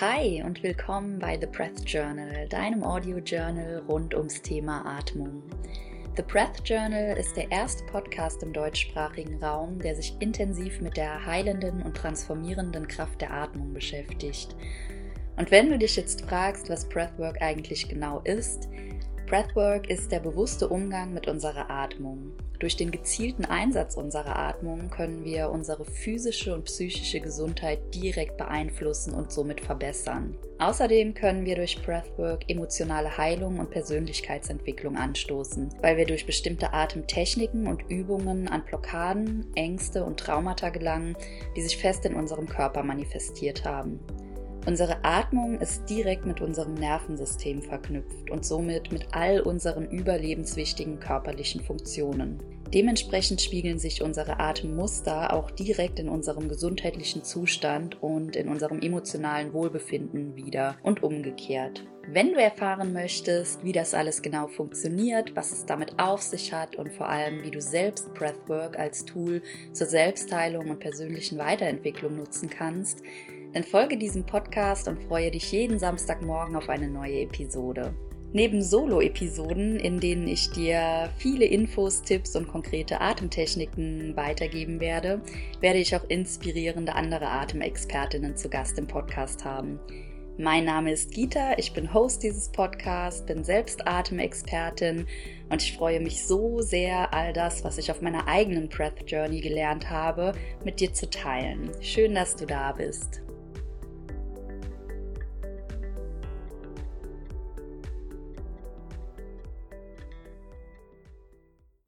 Hi und willkommen bei The Breath Journal, deinem Audio Journal rund ums Thema Atmung. The Breath Journal ist der erste Podcast im deutschsprachigen Raum, der sich intensiv mit der heilenden und transformierenden Kraft der Atmung beschäftigt. Und wenn du dich jetzt fragst, was Breathwork eigentlich genau ist, Breathwork ist der bewusste Umgang mit unserer Atmung. Durch den gezielten Einsatz unserer Atmung können wir unsere physische und psychische Gesundheit direkt beeinflussen und somit verbessern. Außerdem können wir durch Breathwork emotionale Heilung und Persönlichkeitsentwicklung anstoßen, weil wir durch bestimmte Atemtechniken und Übungen an Blockaden, Ängste und Traumata gelangen, die sich fest in unserem Körper manifestiert haben. Unsere Atmung ist direkt mit unserem Nervensystem verknüpft und somit mit all unseren überlebenswichtigen körperlichen Funktionen. Dementsprechend spiegeln sich unsere Atemmuster auch direkt in unserem gesundheitlichen Zustand und in unserem emotionalen Wohlbefinden wieder und umgekehrt. Wenn du erfahren möchtest, wie das alles genau funktioniert, was es damit auf sich hat und vor allem, wie du selbst Breathwork als Tool zur Selbstheilung und persönlichen Weiterentwicklung nutzen kannst, dann folge diesem Podcast und freue dich jeden Samstagmorgen auf eine neue Episode. Neben Solo-Episoden, in denen ich dir viele Infos, Tipps und konkrete Atemtechniken weitergeben werde, werde ich auch inspirierende andere Atemexpertinnen zu Gast im Podcast haben. Mein Name ist Gita, ich bin Host dieses Podcasts, bin selbst Atemexpertin und ich freue mich so sehr, all das, was ich auf meiner eigenen Breath Journey gelernt habe, mit dir zu teilen. Schön, dass du da bist.